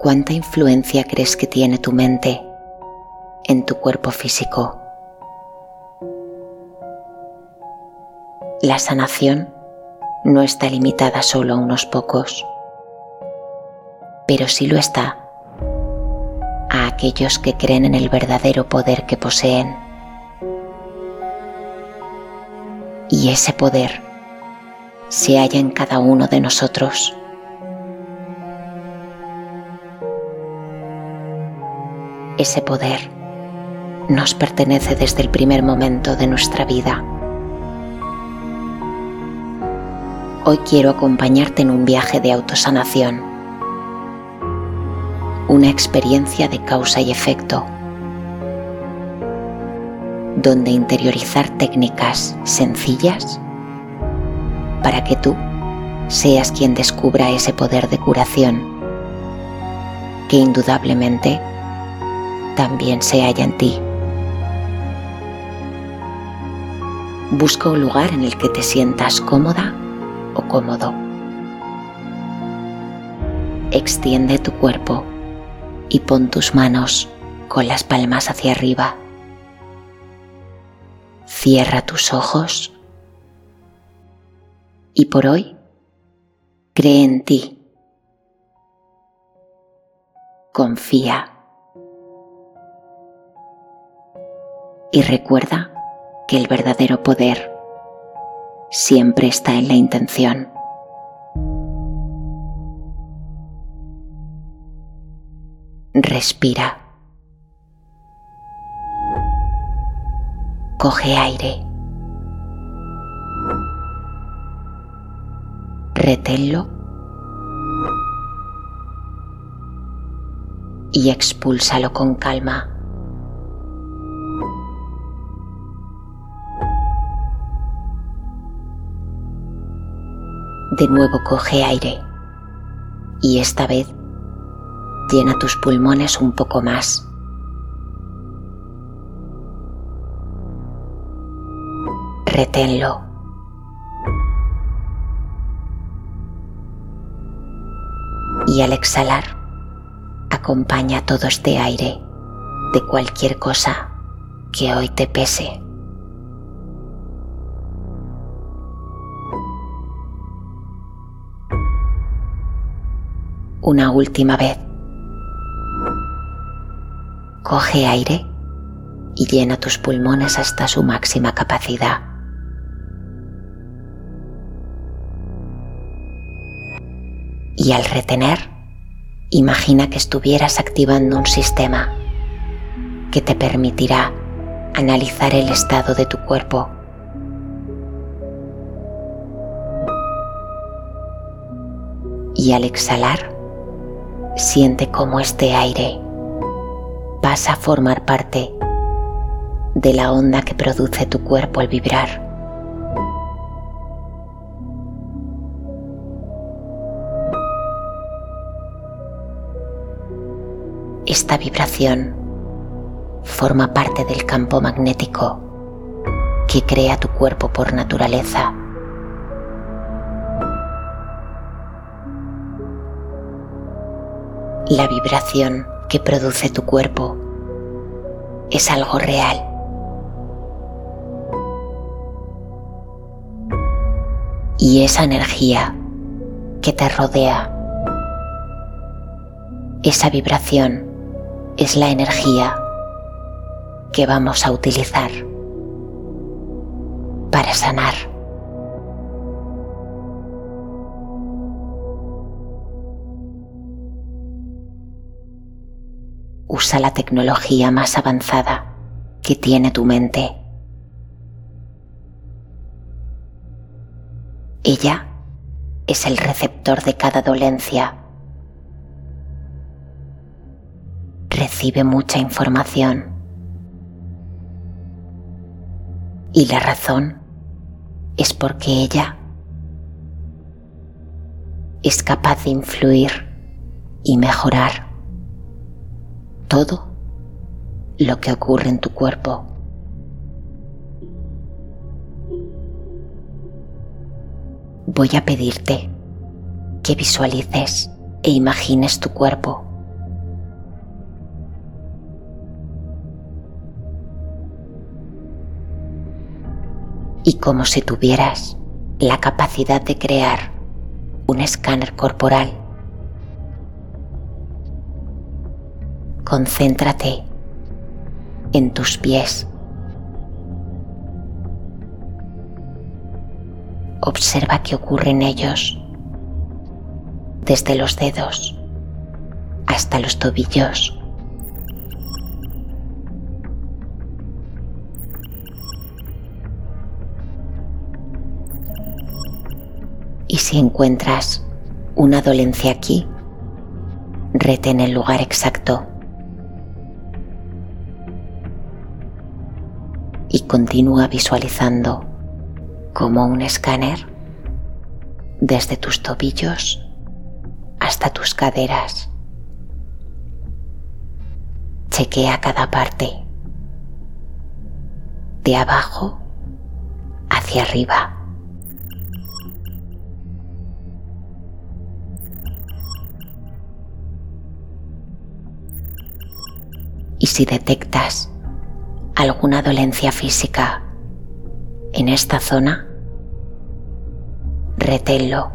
¿Cuánta influencia crees que tiene tu mente en tu cuerpo físico? La sanación no está limitada solo a unos pocos, pero sí lo está a aquellos que creen en el verdadero poder que poseen. Y ese poder se halla en cada uno de nosotros. Ese poder nos pertenece desde el primer momento de nuestra vida. Hoy quiero acompañarte en un viaje de autosanación, una experiencia de causa y efecto, donde interiorizar técnicas sencillas para que tú seas quien descubra ese poder de curación que indudablemente también se halla en ti. Busca un lugar en el que te sientas cómoda o cómodo. Extiende tu cuerpo y pon tus manos con las palmas hacia arriba. Cierra tus ojos y por hoy cree en ti. Confía. Y recuerda que el verdadero poder siempre está en la intención. Respira. Coge aire. Reténlo. Y expúlsalo con calma. De nuevo coge aire y esta vez llena tus pulmones un poco más. Reténlo. Y al exhalar, acompaña todo este aire de cualquier cosa que hoy te pese. Una última vez. Coge aire y llena tus pulmones hasta su máxima capacidad. Y al retener, imagina que estuvieras activando un sistema que te permitirá analizar el estado de tu cuerpo. Y al exhalar, Siente cómo este aire pasa a formar parte de la onda que produce tu cuerpo al vibrar. Esta vibración forma parte del campo magnético que crea tu cuerpo por naturaleza. La vibración que produce tu cuerpo es algo real. Y esa energía que te rodea, esa vibración es la energía que vamos a utilizar para sanar. Usa la tecnología más avanzada que tiene tu mente. Ella es el receptor de cada dolencia. Recibe mucha información. Y la razón es porque ella es capaz de influir y mejorar todo lo que ocurre en tu cuerpo. Voy a pedirte que visualices e imagines tu cuerpo. Y como si tuvieras la capacidad de crear un escáner corporal Concéntrate en tus pies. Observa qué ocurre en ellos, desde los dedos hasta los tobillos. Y si encuentras una dolencia aquí, retén el lugar exacto. Y continúa visualizando como un escáner desde tus tobillos hasta tus caderas. Chequea cada parte, de abajo hacia arriba. y si detectas alguna dolencia física en esta zona, reténlo.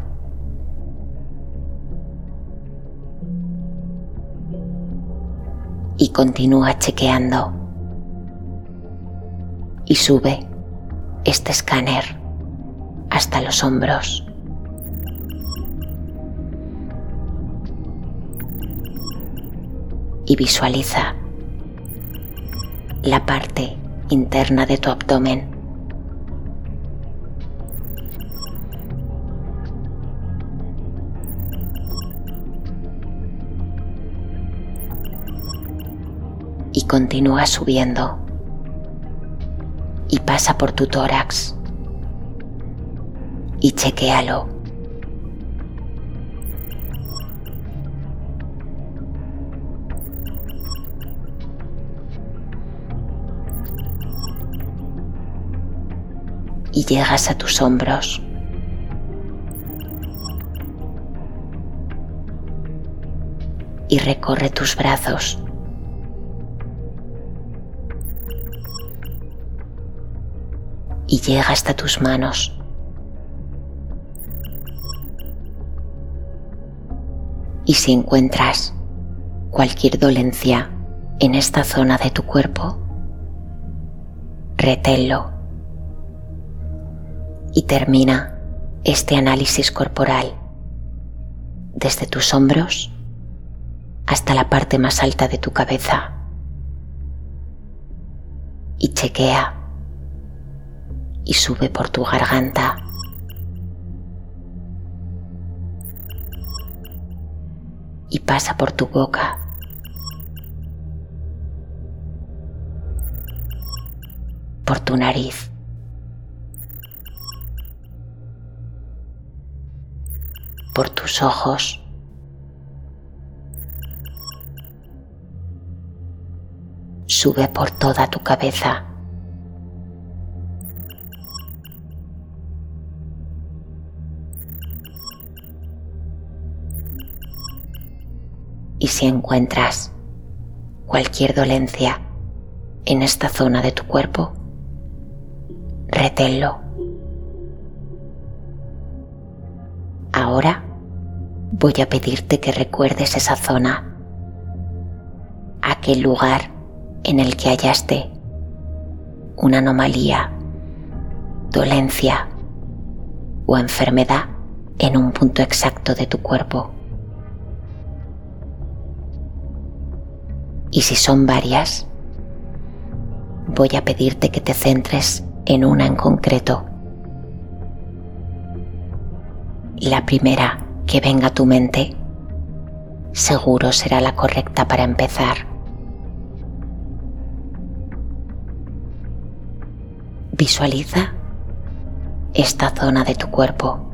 Y continúa chequeando. Y sube este escáner hasta los hombros. Y visualiza la parte interna de tu abdomen. Y continúa subiendo y pasa por tu tórax y chequéalo. Llegas a tus hombros. Y recorre tus brazos. Y llega hasta tus manos. Y si encuentras cualquier dolencia en esta zona de tu cuerpo, reténlo y termina este análisis corporal desde tus hombros hasta la parte más alta de tu cabeza y chequea y sube por tu garganta. Y pasa por tu boca. Por tu nariz. Por tus ojos. Sube por toda tu cabeza. Y si encuentras cualquier dolencia en esta zona de tu cuerpo, reténlo. Ahora voy a pedirte que recuerdes esa zona, aquel lugar en el que hallaste una anomalía, dolencia o enfermedad en un punto exacto de tu cuerpo. Y si son varias, voy a pedirte que te centres en una en concreto. La primera que venga tu mente seguro será la correcta para empezar. Visualiza esta zona de tu cuerpo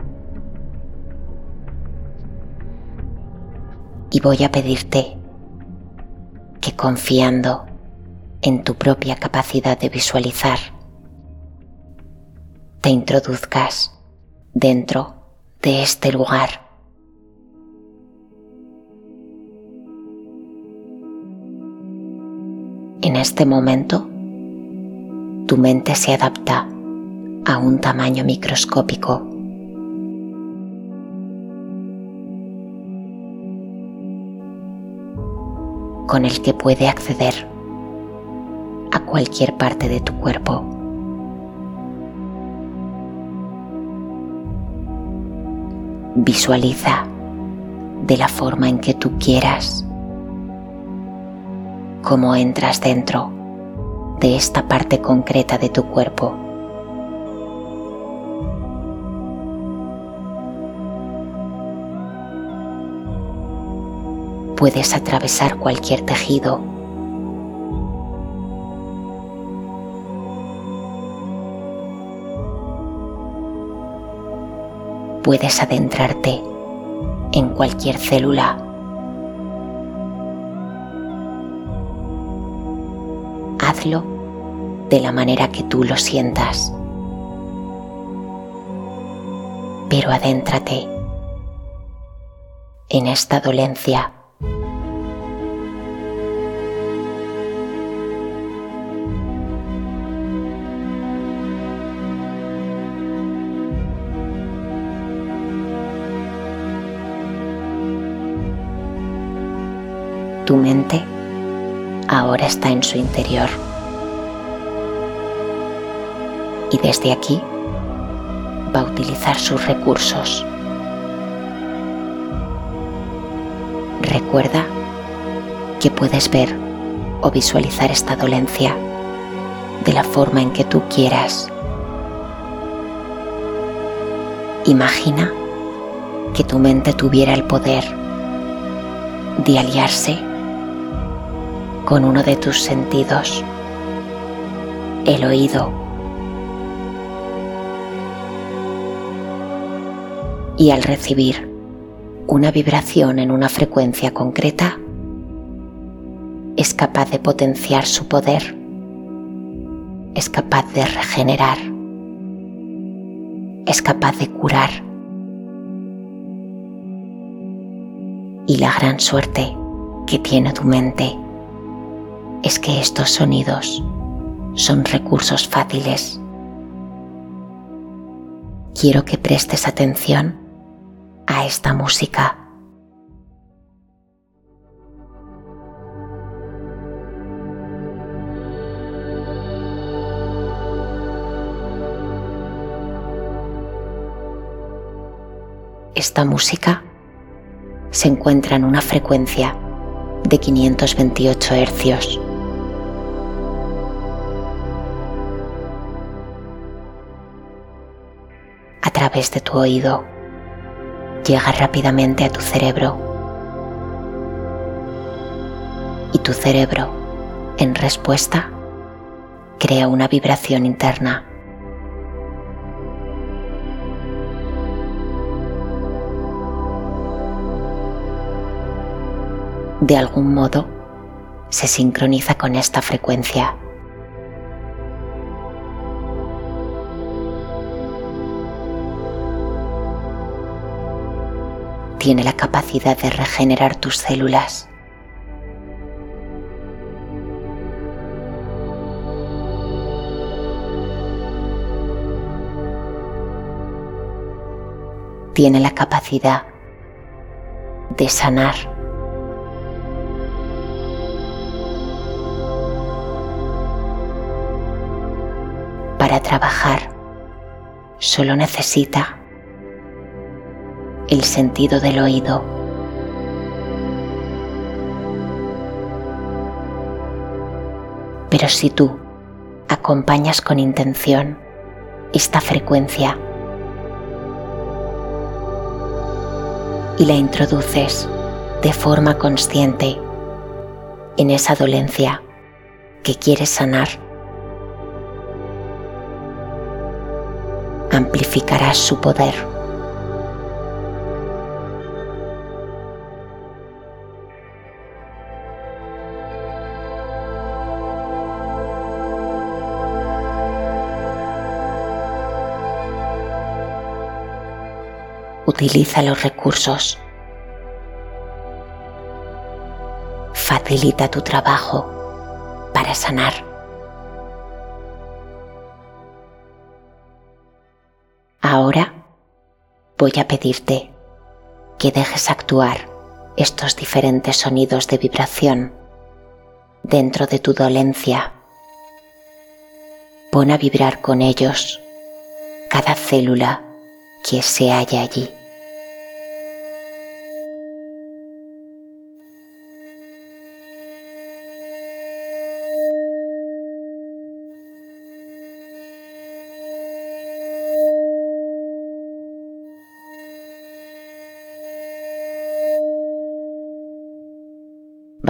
y voy a pedirte que confiando en tu propia capacidad de visualizar, te introduzcas dentro de este lugar. En este momento, tu mente se adapta a un tamaño microscópico. con el que puede acceder a cualquier parte de tu cuerpo. Visualiza de la forma en que tú quieras cómo entras dentro de esta parte concreta de tu cuerpo. Puedes atravesar cualquier tejido. Puedes adentrarte en cualquier célula. De la manera que tú lo sientas. Pero adéntrate en esta dolencia. Tu mente ahora está en su interior. Desde aquí va a utilizar sus recursos. Recuerda que puedes ver o visualizar esta dolencia de la forma en que tú quieras. Imagina que tu mente tuviera el poder de aliarse con uno de tus sentidos, el oído. Y al recibir una vibración en una frecuencia concreta, es capaz de potenciar su poder, es capaz de regenerar, es capaz de curar. Y la gran suerte que tiene tu mente es que estos sonidos son recursos fáciles. Quiero que prestes atención esta música. Esta música se encuentra en una frecuencia de 528 hercios. A través de tu oído llega rápidamente a tu cerebro y tu cerebro, en respuesta, crea una vibración interna. De algún modo, se sincroniza con esta frecuencia. Tiene la capacidad de regenerar tus células. Tiene la capacidad de sanar. Para trabajar solo necesita el sentido del oído. Pero si tú acompañas con intención esta frecuencia y la introduces de forma consciente en esa dolencia que quieres sanar, amplificarás su poder. Utiliza los recursos. Facilita tu trabajo para sanar. Ahora voy a pedirte que dejes actuar estos diferentes sonidos de vibración dentro de tu dolencia. Pon a vibrar con ellos cada célula que se halla allí.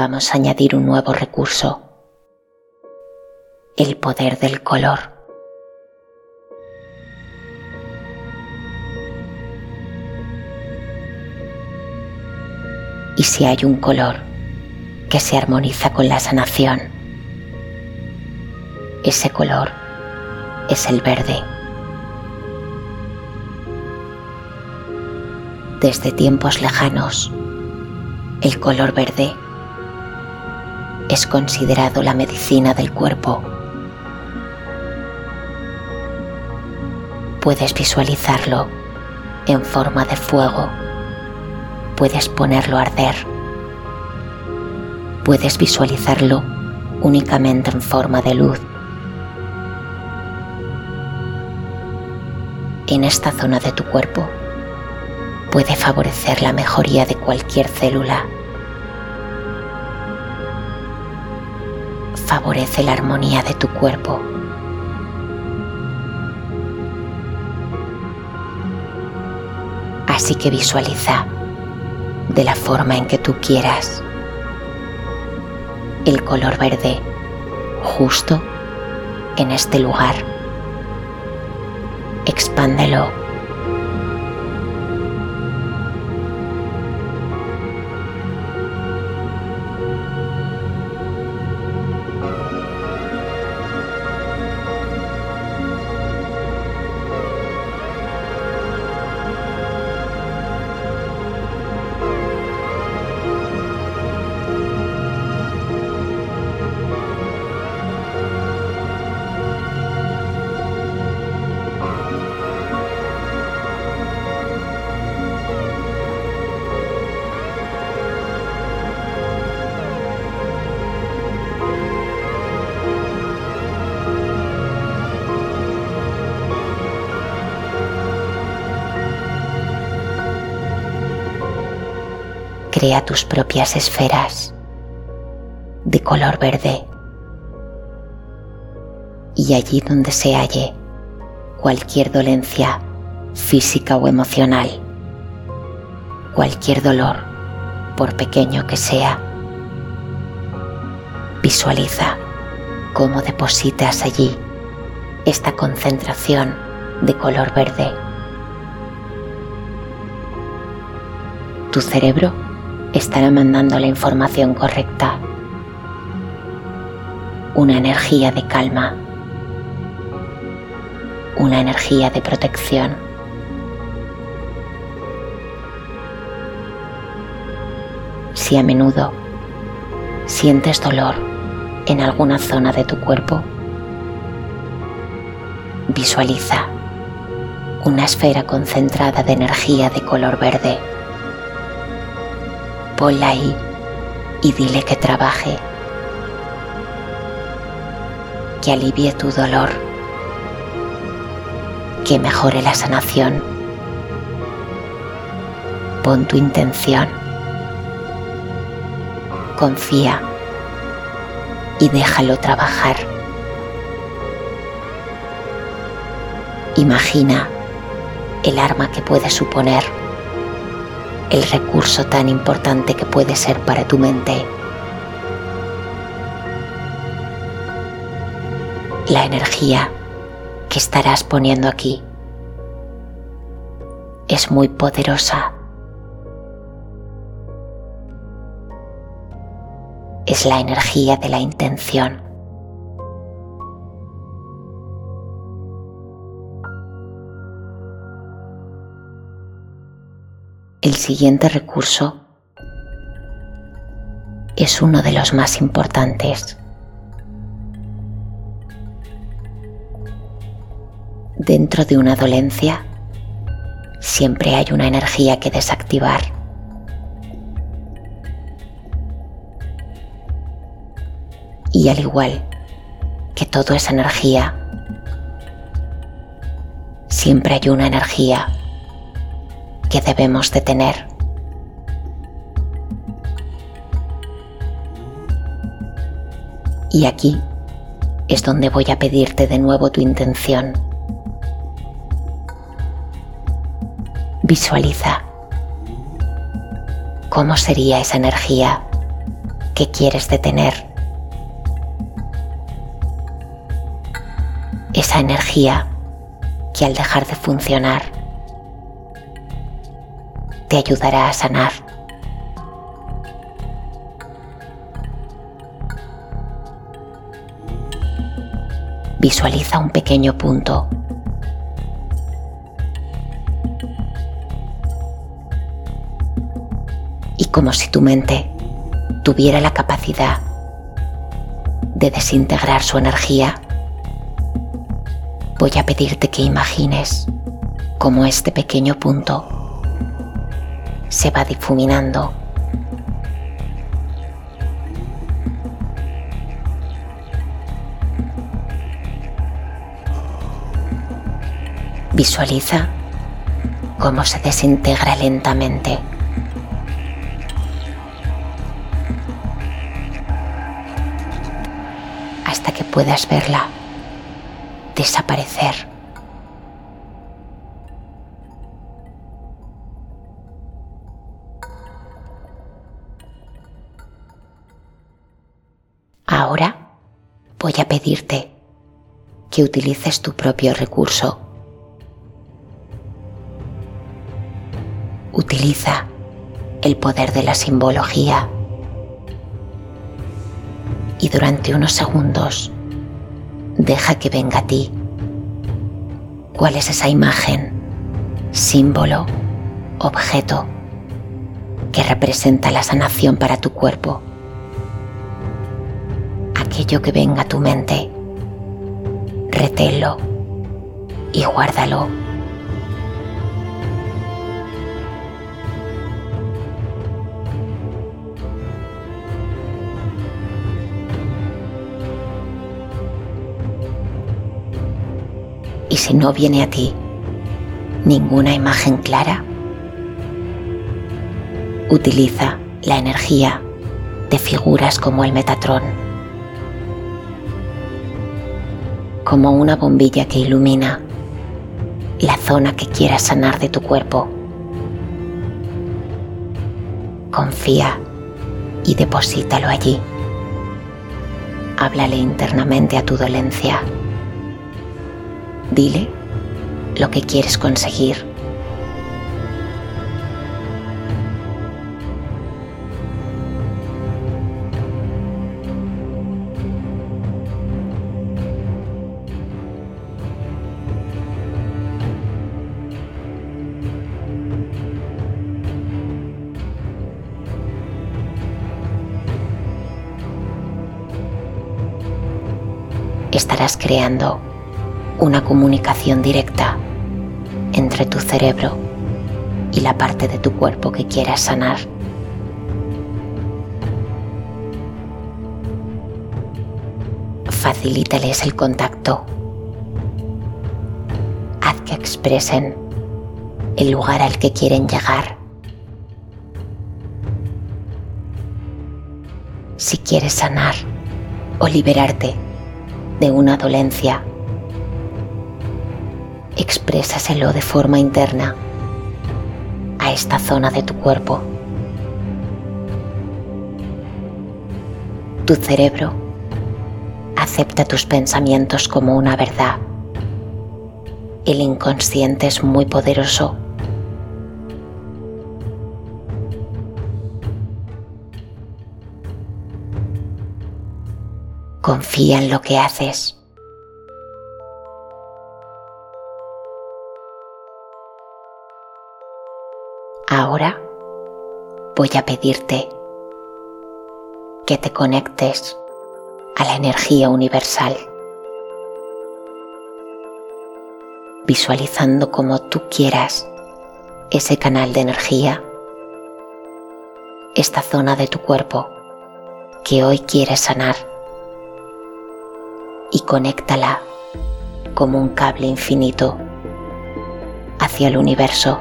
Vamos a añadir un nuevo recurso, el poder del color. Y si hay un color que se armoniza con la sanación, ese color es el verde. Desde tiempos lejanos, el color verde es considerado la medicina del cuerpo. Puedes visualizarlo en forma de fuego. Puedes ponerlo a arder. Puedes visualizarlo únicamente en forma de luz. En esta zona de tu cuerpo puede favorecer la mejoría de cualquier célula favorece la armonía de tu cuerpo. Así que visualiza de la forma en que tú quieras el color verde justo en este lugar. Expándelo crea tus propias esferas de color verde y allí donde se halle cualquier dolencia física o emocional, cualquier dolor, por pequeño que sea, visualiza cómo depositas allí esta concentración de color verde. Tu cerebro estará mandando la información correcta. Una energía de calma. Una energía de protección. Si a menudo sientes dolor en alguna zona de tu cuerpo, visualiza una esfera concentrada de energía de color verde ponla ahí y dile que trabaje, que alivie tu dolor, que mejore la sanación. Pon tu intención, confía y déjalo trabajar. Imagina el arma que puede suponer el recurso tan importante que puede ser para tu mente. La energía que estarás poniendo aquí es muy poderosa. Es la energía de la intención. El siguiente recurso es uno de los más importantes. Dentro de una dolencia siempre hay una energía que desactivar. Y al igual que todo es energía, siempre hay una energía que debemos de tener. Y aquí es donde voy a pedirte de nuevo tu intención. Visualiza cómo sería esa energía que quieres detener. Esa energía que al dejar de funcionar te ayudará a sanar. Visualiza un pequeño punto y como si tu mente tuviera la capacidad de desintegrar su energía, voy a pedirte que imagines cómo este pequeño punto se va difuminando Visualiza cómo se desintegra lentamente. Hasta que puedas verla desaparecer. Voy a pedirte que utilices tu propio recurso Utiliza el poder de la simbología y durante unos segundos deja que venga a ti. ¿Cuál es esa imagen, símbolo, objeto que representa la sanación para tu cuerpo? Aquello que venga a tu mente, retelo y guárdalo. Y si no viene a ti ninguna imagen clara, utiliza la energía de figuras como el Metatrón, como una bombilla que ilumina la zona que quieras sanar de tu cuerpo. Confía y deposítalo allí. Háblale internamente a tu dolencia. Dile lo que quieres conseguir. Estarás creando una comunicación directa entre tu cerebro y la parte de tu cuerpo que quieras sanar. Facilítales el contacto. Haz que expresen el lugar al que quieren llegar. Si quieres sanar o liberarte de una dolencia, exprésaselo de forma interna a esta zona de tu cuerpo. Tu cerebro acepta tus pensamientos como una verdad. El inconsciente es muy poderoso. Confía en lo que haces. Ahora voy a pedirte que te conectes a la energía universal, visualizando como tú quieras ese canal de energía, esta zona de tu cuerpo que hoy quieres sanar y conéctala como un cable infinito hacia el universo.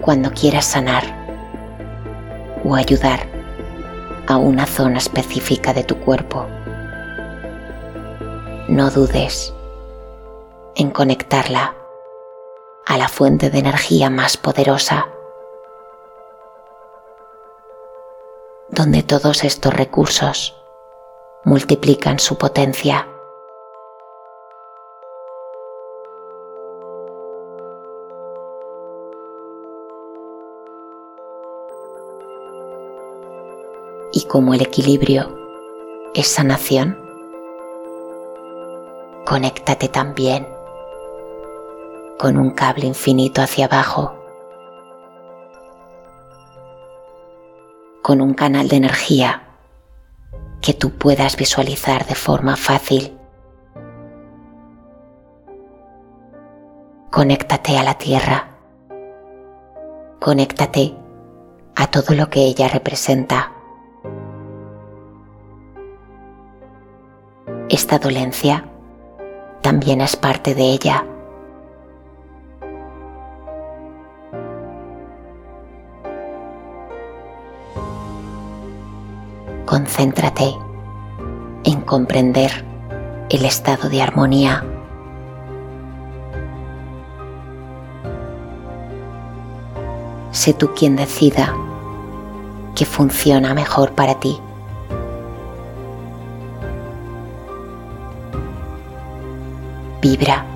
Cuando quieras sanar o ayudar a una zona específica de tu cuerpo, no dudes en conectarla a la fuente de energía más poderosa, donde todos estos recursos multiplican su potencia. Y como el equilibrio es sanación, conéctate también con un cable infinito hacia abajo, con un canal de energía que tú puedas visualizar de forma fácil. Conéctate a la tierra, conéctate a todo lo que ella representa. Esta dolencia también es parte de ella. Concéntrate en comprender el estado de armonía. Sé tú quien decida que funciona mejor para ti. Vibra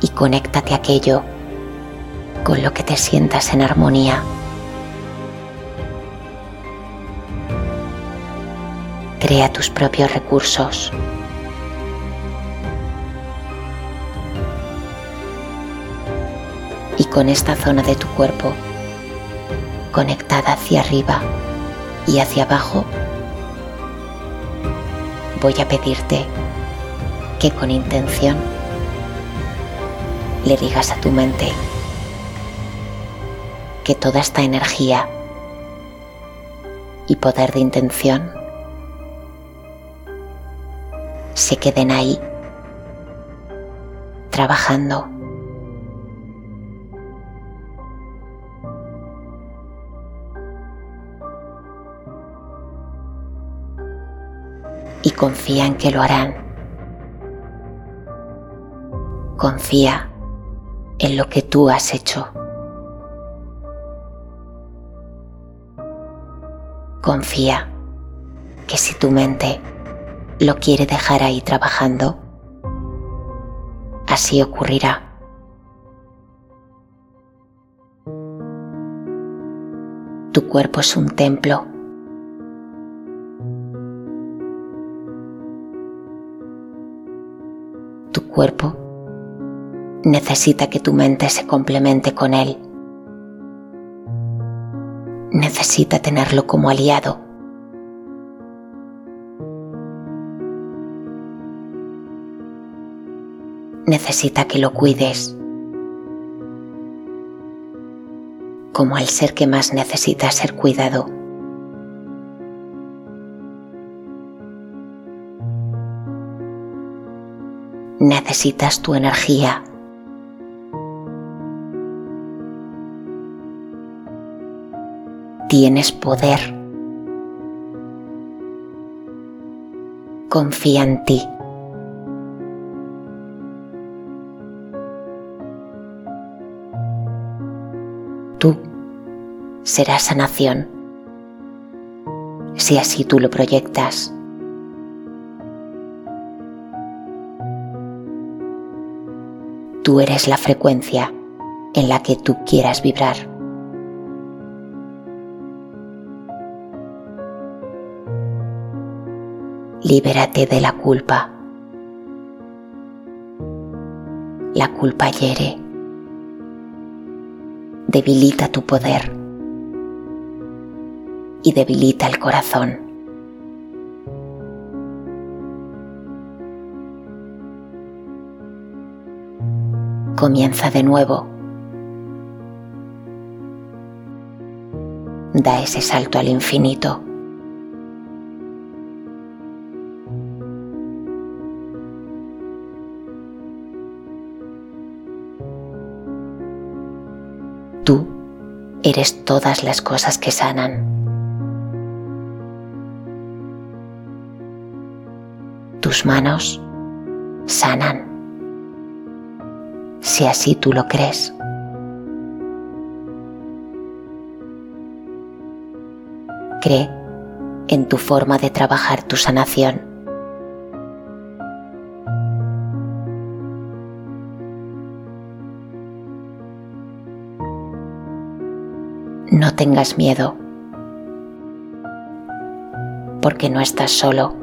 y conéctate aquello con lo que te sientas en armonía. Crea tus propios recursos. Y con esta zona de tu cuerpo conectada hacia arriba y hacia abajo, voy a pedirte que con intención le digas a tu mente que toda esta energía y poder de intención se queden ahí trabajando. Y confía en que lo harán. Confía en lo que tú has hecho. Confía que si tu mente lo quiere dejar ahí trabajando, así ocurrirá. Tu cuerpo es un templo. Tu cuerpo necesita que tu mente se complemente con él. Necesita tenerlo como aliado. Necesita que lo cuides como el ser que más necesita ser cuidado. Necesitas tu energía tienes poder. Confía en ti. Serás sanación si así tú lo proyectas. Tú eres la frecuencia en la que tú quieras vibrar. libérate de la culpa. La culpa hiere, debilita tu poder y debilita el corazón. Comienza de nuevo. Da ese salto al infinito. Tú eres todas las cosas que sanan. Tus manos sanan, si así tú lo crees. Cree en tu forma de trabajar tu sanación. No tengas miedo, porque no estás solo.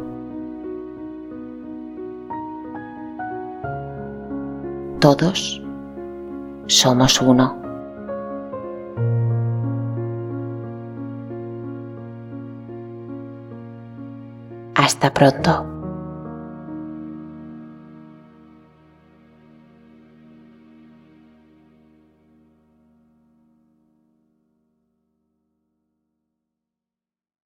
Todos somos uno. Hasta pronto.